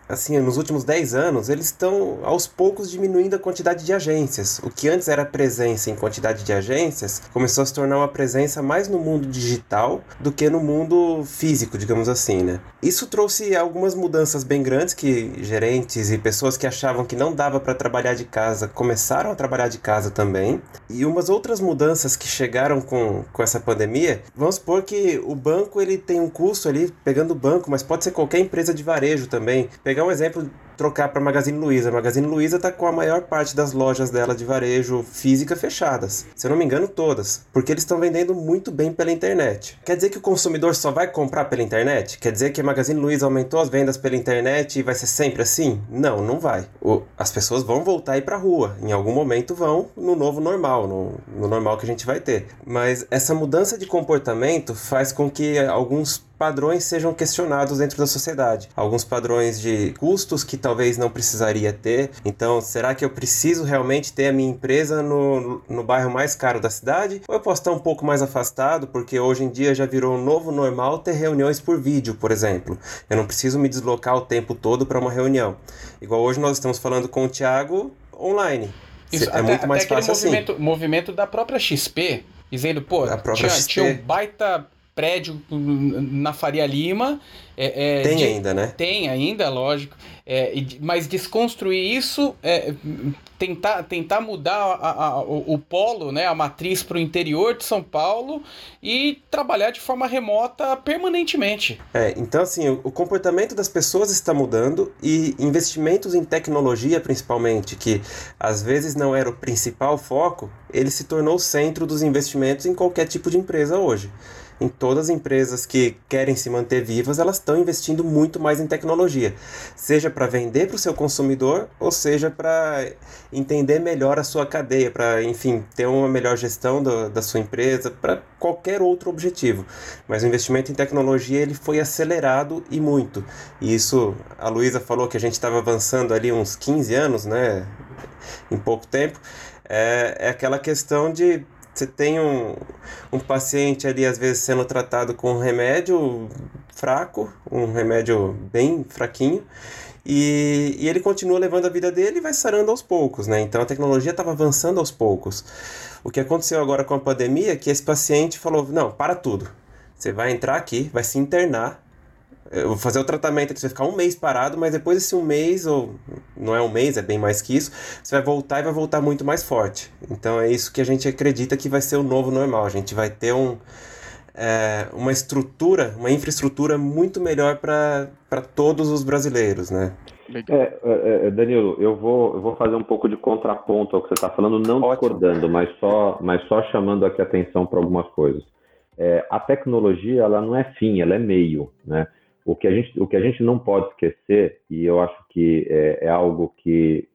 assim, nos últimos 10 anos, eles estão aos poucos diminuindo a quantidade de agências. O que antes era presença em quantidade de agências, começou a se tornar uma presença mais no mundo digital do que no mundo físico, digamos assim, né? Isso trouxe algumas mudanças bem grandes que gerentes e pessoas que achavam que não dava para trabalhar de casa começaram a trabalhar de casa também. E umas outras mudanças que chegaram com, com essa pandemia, vamos supor que o banco ele tem um custo ali, pegando o banco, mas pode ser qualquer empresa de varejo também pegar um exemplo, trocar para Magazine Luiza. A Magazine Luiza está com a maior parte das lojas dela de varejo física fechadas. Se eu não me engano, todas. Porque eles estão vendendo muito bem pela internet. Quer dizer que o consumidor só vai comprar pela internet? Quer dizer que a Magazine Luiza aumentou as vendas pela internet e vai ser sempre assim? Não, não vai. O, as pessoas vão voltar a ir para rua. Em algum momento vão no novo normal, no, no normal que a gente vai ter. Mas essa mudança de comportamento faz com que alguns padrões sejam questionados dentro da sociedade. Alguns padrões de custos que talvez não precisaria ter. Então, será que eu preciso realmente ter a minha empresa no, no bairro mais caro da cidade? Ou eu posso estar um pouco mais afastado, porque hoje em dia já virou novo normal ter reuniões por vídeo, por exemplo. Eu não preciso me deslocar o tempo todo para uma reunião. Igual hoje nós estamos falando com o Thiago online. Isso, é até, muito mais fácil movimento, assim. movimento da própria XP, dizendo, pô, tinha, XP. tinha um baita prédio na Faria Lima. É, é, tem de, ainda, né? Tem ainda, lógico. É, mas desconstruir isso, é, tentar, tentar mudar a, a, o, o, polo, né, a matriz para o interior de São Paulo e trabalhar de forma remota permanentemente. É, então assim, o, o comportamento das pessoas está mudando e investimentos em tecnologia, principalmente, que às vezes não era o principal foco, ele se tornou o centro dos investimentos em qualquer tipo de empresa hoje em todas as empresas que querem se manter vivas, elas estão investindo muito mais em tecnologia, seja para vender para o seu consumidor, ou seja para entender melhor a sua cadeia, para, enfim, ter uma melhor gestão do, da sua empresa, para qualquer outro objetivo. Mas o investimento em tecnologia ele foi acelerado e muito. E isso, a Luísa falou que a gente estava avançando ali uns 15 anos, né, em pouco tempo. É, é aquela questão de você tem um, um paciente ali, às vezes, sendo tratado com um remédio fraco, um remédio bem fraquinho, e, e ele continua levando a vida dele e vai sarando aos poucos, né? Então a tecnologia estava avançando aos poucos. O que aconteceu agora com a pandemia é que esse paciente falou: não, para tudo. Você vai entrar aqui, vai se internar, vou fazer o tratamento você vai ficar um mês parado, mas depois desse um mês, ou não é um mês, é bem mais que isso, você vai voltar e vai voltar muito mais forte. Então é isso que a gente acredita que vai ser o novo normal. A gente vai ter um, é, uma estrutura, uma infraestrutura muito melhor para todos os brasileiros, né? É, é, é, Danilo, eu vou, eu vou fazer um pouco de contraponto ao que você está falando, não Ótimo. discordando, mas só, mas só chamando aqui atenção para algumas coisas. É, a tecnologia ela não é fim, ela é meio, né? O que a gente, o que a gente não pode esquecer, e eu acho que é, é algo que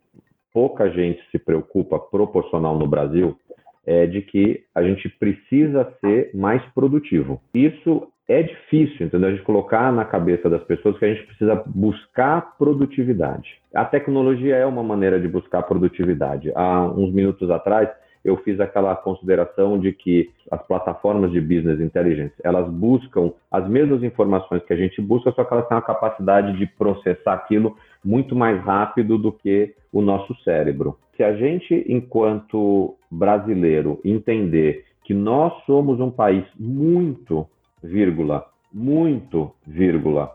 pouca gente se preocupa proporcional no Brasil, é de que a gente precisa ser mais produtivo. Isso é difícil, entendeu? A gente colocar na cabeça das pessoas que a gente precisa buscar produtividade. A tecnologia é uma maneira de buscar produtividade. Há uns minutos atrás, eu fiz aquela consideração de que as plataformas de business intelligence, elas buscam as mesmas informações que a gente busca, só que elas têm a capacidade de processar aquilo muito mais rápido do que o nosso cérebro. Se a gente, enquanto brasileiro, entender que nós somos um país muito, vírgula, muito, vírgula,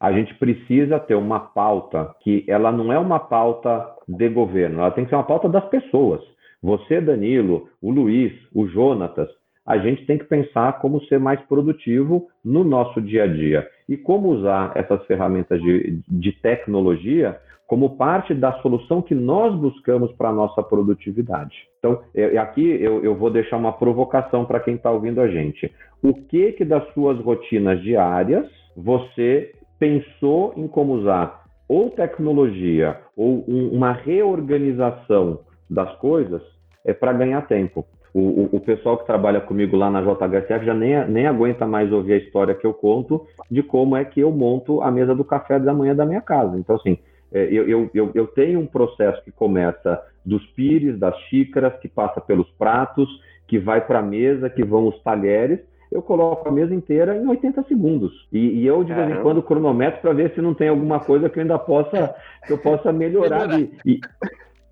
a gente precisa ter uma pauta que ela não é uma pauta de governo, ela tem que ser uma pauta das pessoas. Você, Danilo, o Luiz, o Jonatas, a gente tem que pensar como ser mais produtivo no nosso dia a dia e como usar essas ferramentas de, de tecnologia como parte da solução que nós buscamos para a nossa produtividade. Então, eu, aqui eu, eu, vou deixar uma provocação para quem está ouvindo a gente. O que que das suas rotinas diárias você pensou em como usar ou tecnologia ou um, uma reorganização das coisas é para ganhar tempo. O, o, o, pessoal que trabalha comigo lá na JHSF já nem, nem aguenta mais ouvir a história que eu conto de como é que eu monto a mesa do café da manhã da minha casa. Então, assim, é, eu, eu, eu, eu tenho um processo que começa dos pires, das xícaras, que passa pelos pratos, que vai para a mesa, que vão os talheres, eu coloco a mesa inteira em 80 segundos. E, e eu, de vez em quando, cronometro para ver se não tem alguma coisa que eu ainda possa, que eu possa melhorar. melhorar. E, e,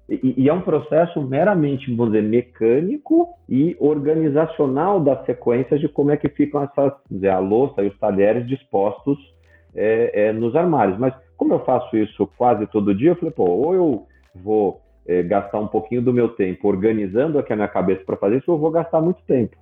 e, é um processo meramente, vamos dizer, mecânico e organizacional das sequências de como é que ficam essas, dizer, a louça e os talheres dispostos é, é, nos armários. Mas como eu faço isso quase todo dia, eu falei, pô, ou eu vou é, gastar um pouquinho do meu tempo organizando aqui a minha cabeça para fazer isso, ou eu vou gastar muito tempo.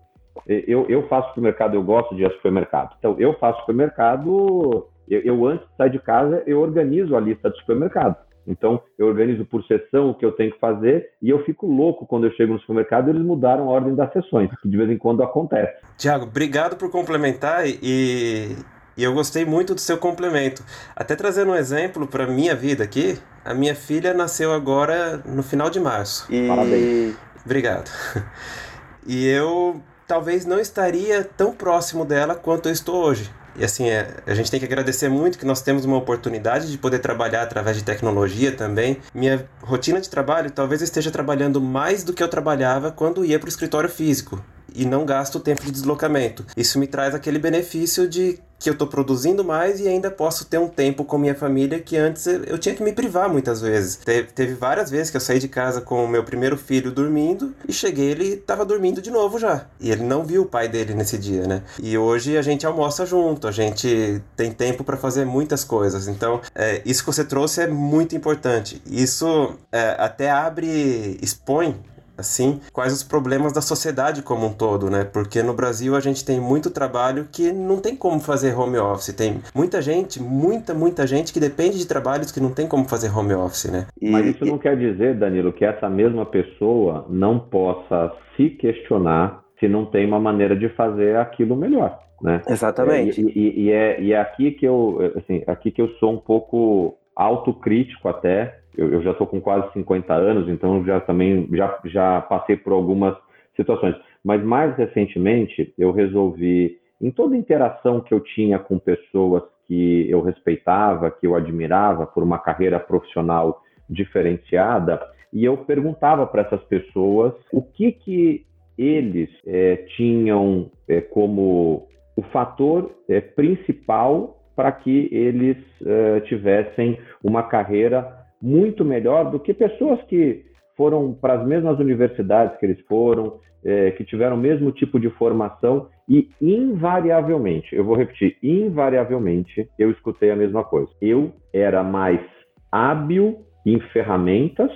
Eu, eu faço supermercado, eu gosto de ir ao supermercado. Então, eu faço supermercado, eu, eu antes de sair de casa, eu organizo a lista de supermercado. Então, eu organizo por sessão o que eu tenho que fazer e eu fico louco quando eu chego no supermercado eles mudaram a ordem das sessões, que de vez em quando acontece. Tiago, obrigado por complementar e, e eu gostei muito do seu complemento. Até trazendo um exemplo para minha vida aqui, a minha filha nasceu agora no final de março. E... Parabéns. Obrigado. E eu talvez não estaria tão próximo dela quanto eu estou hoje. E assim, é, a gente tem que agradecer muito que nós temos uma oportunidade de poder trabalhar através de tecnologia também. Minha rotina de trabalho, talvez esteja trabalhando mais do que eu trabalhava quando ia para o escritório físico e não gasto tempo de deslocamento. Isso me traz aquele benefício de que eu estou produzindo mais e ainda posso ter um tempo com minha família que antes eu tinha que me privar muitas vezes. Te teve várias vezes que eu saí de casa com o meu primeiro filho dormindo e cheguei ele estava dormindo de novo já. E ele não viu o pai dele nesse dia, né? E hoje a gente almoça junto, a gente tem tempo para fazer muitas coisas. Então, é, isso que você trouxe é muito importante. Isso é, até abre, expõe assim, quais os problemas da sociedade como um todo, né? Porque no Brasil a gente tem muito trabalho que não tem como fazer home office. Tem muita gente, muita, muita gente que depende de trabalhos que não tem como fazer home office, né? E, Mas isso não quer dizer, Danilo, que essa mesma pessoa não possa se questionar se não tem uma maneira de fazer aquilo melhor. Né? Exatamente. É, e, e, e, é, e é aqui que eu, assim, aqui que eu sou um pouco autocrítico até, eu, eu já estou com quase 50 anos, então já também já, já passei por algumas situações. Mas mais recentemente eu resolvi, em toda interação que eu tinha com pessoas que eu respeitava, que eu admirava por uma carreira profissional diferenciada, e eu perguntava para essas pessoas o que que eles é, tinham é, como o fator é, principal para que eles tivessem uma carreira muito melhor do que pessoas que foram para as mesmas universidades que eles foram, é, que tiveram o mesmo tipo de formação e invariavelmente, eu vou repetir, invariavelmente eu escutei a mesma coisa. Eu era mais hábil em ferramentas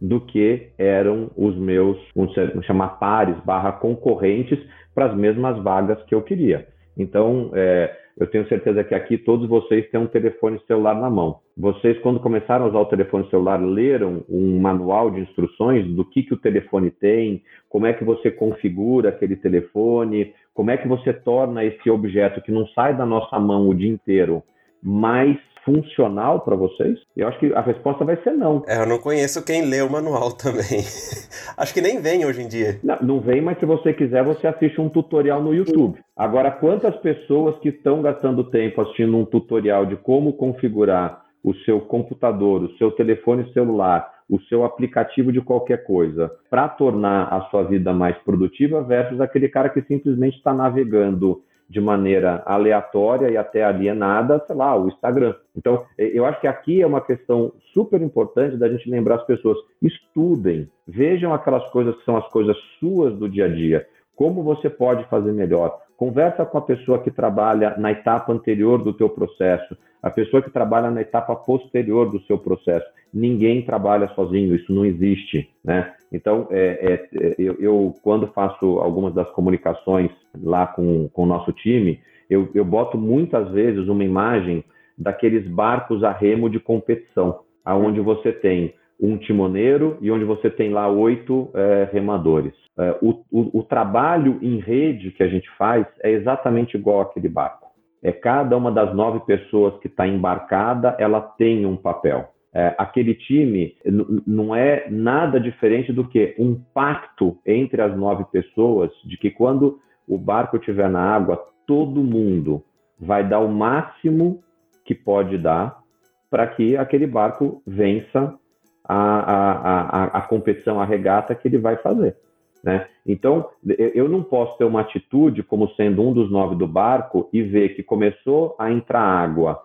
do que eram os meus, vamos chamar pares, barra concorrentes para as mesmas vagas que eu queria. Então, é, eu tenho certeza que aqui todos vocês têm um telefone celular na mão. Vocês, quando começaram a usar o telefone celular, leram um manual de instruções do que, que o telefone tem, como é que você configura aquele telefone, como é que você torna esse objeto que não sai da nossa mão o dia inteiro mais funcional para vocês? Eu acho que a resposta vai ser não. É, eu não conheço quem lê o manual também. acho que nem vem hoje em dia. Não, não vem, mas se você quiser, você assiste um tutorial no YouTube. Agora, quantas pessoas que estão gastando tempo assistindo um tutorial de como configurar o seu computador, o seu telefone celular, o seu aplicativo de qualquer coisa, para tornar a sua vida mais produtiva, versus aquele cara que simplesmente está navegando de maneira aleatória e até alienada, sei lá, o Instagram. Então, eu acho que aqui é uma questão super importante da gente lembrar as pessoas: estudem, vejam aquelas coisas que são as coisas suas do dia a dia, como você pode fazer melhor. Conversa com a pessoa que trabalha na etapa anterior do teu processo, a pessoa que trabalha na etapa posterior do seu processo. Ninguém trabalha sozinho, isso não existe, né? Então, é, é, eu, eu, quando faço algumas das comunicações lá com, com o nosso time, eu, eu boto muitas vezes uma imagem daqueles barcos a remo de competição, aonde você tem um timoneiro e onde você tem lá oito é, remadores. É, o, o, o, trabalho em rede que a gente faz é exatamente igual aquele barco. É cada uma das nove pessoas que está embarcada, ela tem um papel. É, aquele time não é nada diferente do que um pacto entre as nove pessoas de que quando o barco estiver na água, todo mundo vai dar o máximo que pode dar para que aquele barco vença a, a, a, a competição, a regata que ele vai fazer. Né? Então, eu não posso ter uma atitude como sendo um dos nove do barco e ver que começou a entrar água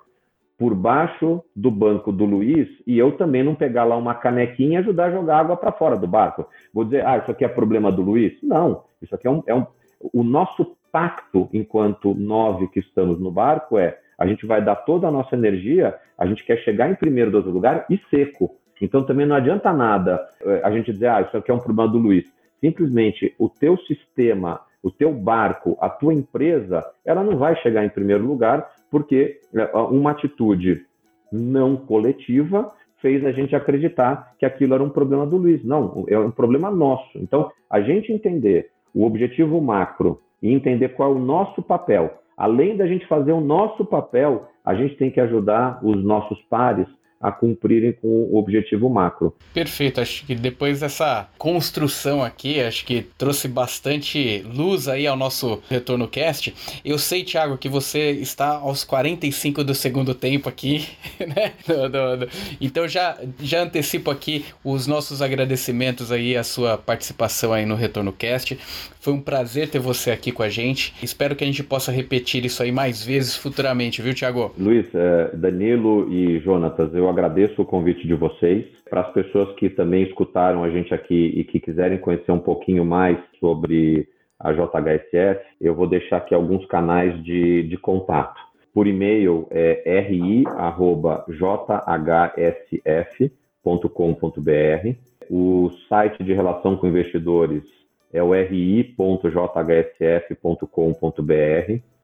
por baixo do banco do Luiz e eu também não pegar lá uma canequinha e ajudar a jogar água para fora do barco. Vou dizer, ah, isso aqui é problema do Luiz? Não, isso aqui é um, é um. O nosso pacto enquanto nove que estamos no barco é a gente vai dar toda a nossa energia, a gente quer chegar em primeiro do outro lugar e seco. Então também não adianta nada eh, a gente dizer, ah, isso aqui é um problema do Luiz. Simplesmente o teu sistema, o teu barco, a tua empresa, ela não vai chegar em primeiro lugar porque eh, uma atitude não coletiva fez a gente acreditar que aquilo era um problema do Luiz. Não, é um problema nosso. Então, a gente entender o objetivo macro e entender qual é o nosso papel. Além da gente fazer o nosso papel, a gente tem que ajudar os nossos pares a cumprirem com o objetivo macro. Perfeito, acho que depois dessa construção aqui, acho que trouxe bastante luz aí ao nosso retorno cast. Eu sei, Thiago, que você está aos 45 do segundo tempo aqui, né? Do, do, do. Então já, já antecipo aqui os nossos agradecimentos aí à sua participação aí no retorno cast. Foi um prazer ter você aqui com a gente. Espero que a gente possa repetir isso aí mais vezes futuramente, viu, Thiago? Luiz, é, Danilo e Jonatas, eu agradeço o convite de vocês. Para as pessoas que também escutaram a gente aqui e que quiserem conhecer um pouquinho mais sobre a JHSF, eu vou deixar aqui alguns canais de, de contato. Por e-mail é ri.jhsf.com.br. O site de relação com investidores é o ri.jhsf.com.br.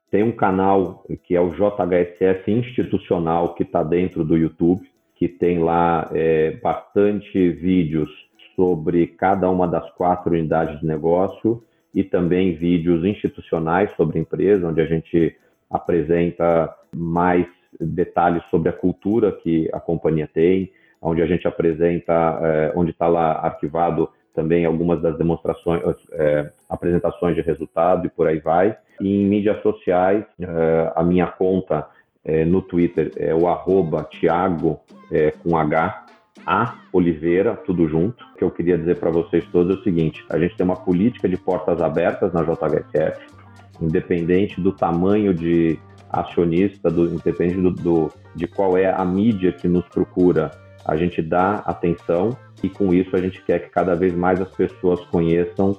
Tem um canal que é o JHSF Institucional, que está dentro do YouTube, que tem lá é, bastante vídeos sobre cada uma das quatro unidades de negócio e também vídeos institucionais sobre a empresa, onde a gente apresenta mais detalhes sobre a cultura que a companhia tem, onde a gente apresenta, é, onde está lá arquivado também algumas das demonstrações, é, apresentações de resultado e por aí vai. E em mídias sociais, é, a minha conta é, no Twitter é o arroba Thiago é, com H, A Oliveira, tudo junto. O que eu queria dizer para vocês todos é o seguinte: a gente tem uma política de portas abertas na JHSF, independente do tamanho de acionista, do, independente do, do, de qual é a mídia que nos procura, a gente dá atenção e com isso a gente quer que cada vez mais as pessoas conheçam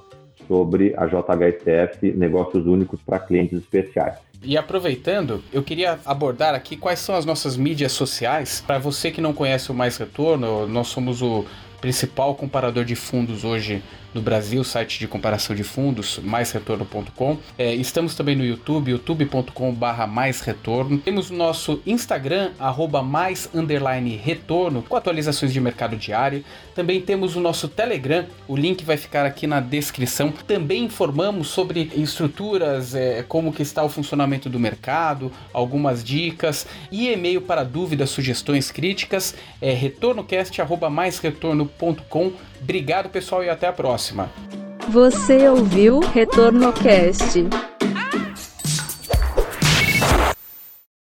sobre a JHSF, negócios únicos para clientes especiais. E aproveitando, eu queria abordar aqui quais são as nossas mídias sociais. Para você que não conhece o Mais Retorno, nós somos o principal comparador de fundos hoje no Brasil, site de comparação de fundos, maisretorno.com. É, estamos também no YouTube, youtube.com/barra maisretorno. Temos o nosso Instagram, arroba mais underline retorno, com atualizações de mercado diário. Também temos o nosso Telegram, o link vai ficar aqui na descrição. Também informamos sobre estruturas, é, como que está o funcionamento do mercado, algumas dicas e e-mail para dúvidas, sugestões, críticas, é retornocast@maisretorno.com. Obrigado, pessoal, e até a próxima. Você ouviu Retorno Cast.